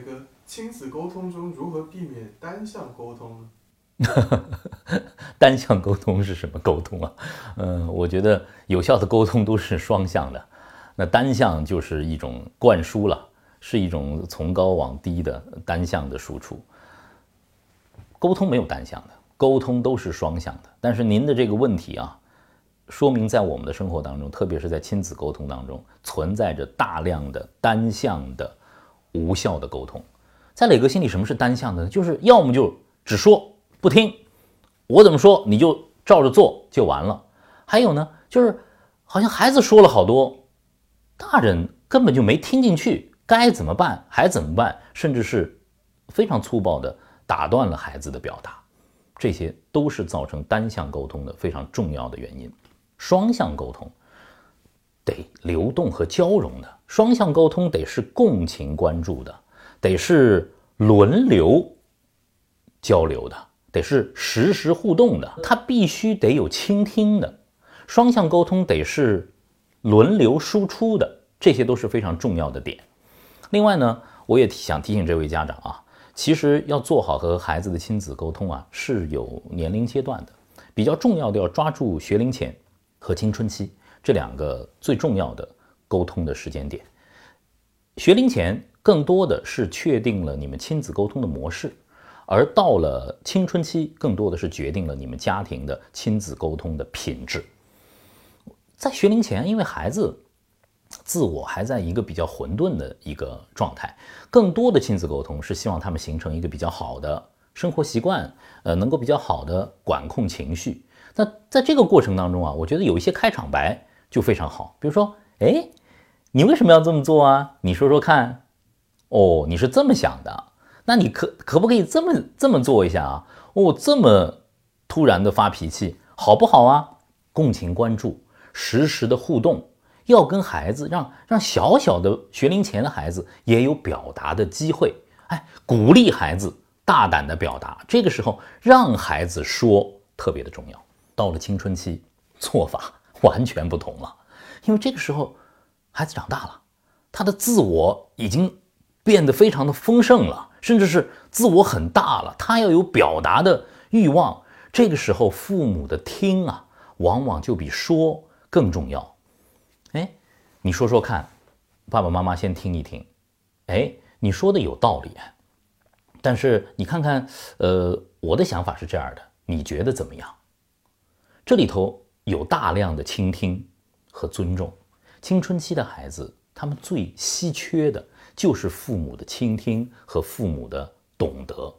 那个亲子沟通中如何避免单向沟通呢？单向沟通是什么沟通啊？嗯，我觉得有效的沟通都是双向的，那单向就是一种灌输了，是一种从高往低的单向的输出。沟通没有单向的，沟通都是双向的。但是您的这个问题啊，说明在我们的生活当中，特别是在亲子沟通当中，存在着大量的单向的无效的沟通。在磊哥心里，什么是单向的呢？就是要么就只说。不听，我怎么说你就照着做就完了。还有呢，就是好像孩子说了好多，大人根本就没听进去，该怎么办还怎么办，甚至是非常粗暴的打断了孩子的表达，这些都是造成单向沟通的非常重要的原因。双向沟通得流动和交融的，双向沟通得是共情关注的，得是轮流交流的。得是实时互动的，它必须得有倾听的，双向沟通得是轮流输出的，这些都是非常重要的点。另外呢，我也想提醒这位家长啊，其实要做好和孩子的亲子沟通啊，是有年龄阶段的，比较重要的要抓住学龄前和青春期这两个最重要的沟通的时间点。学龄前更多的是确定了你们亲子沟通的模式。而到了青春期，更多的是决定了你们家庭的亲子沟通的品质。在学龄前，因为孩子自我还在一个比较混沌的一个状态，更多的亲子沟通是希望他们形成一个比较好的生活习惯，呃，能够比较好的管控情绪。那在这个过程当中啊，我觉得有一些开场白就非常好，比如说，哎，你为什么要这么做啊？你说说看。哦，你是这么想的。那你可可不可以这么这么做一下啊？哦，这么突然的发脾气，好不好啊？共情关注，实时的互动，要跟孩子让让小小的学龄前的孩子也有表达的机会，哎，鼓励孩子大胆的表达。这个时候让孩子说特别的重要。到了青春期，做法完全不同了，因为这个时候孩子长大了，他的自我已经变得非常的丰盛了。甚至是自我很大了，他要有表达的欲望。这个时候，父母的听啊，往往就比说更重要。哎，你说说看，爸爸妈妈先听一听。哎，你说的有道理，但是你看看，呃，我的想法是这样的，你觉得怎么样？这里头有大量的倾听和尊重。青春期的孩子，他们最稀缺的。就是父母的倾听和父母的懂得，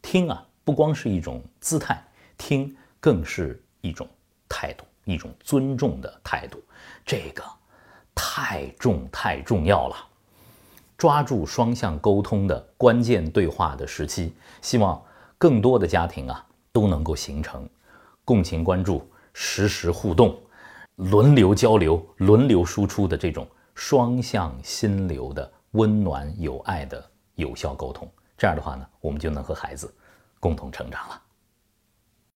听啊，不光是一种姿态，听更是一种态度，一种尊重的态度，这个太重太重要了。抓住双向沟通的关键对话的时期，希望更多的家庭啊都能够形成共情关注、实时互动、轮流交流、轮流输出的这种双向心流的。温暖有爱的有效沟通，这样的话呢，我们就能和孩子共同成长了。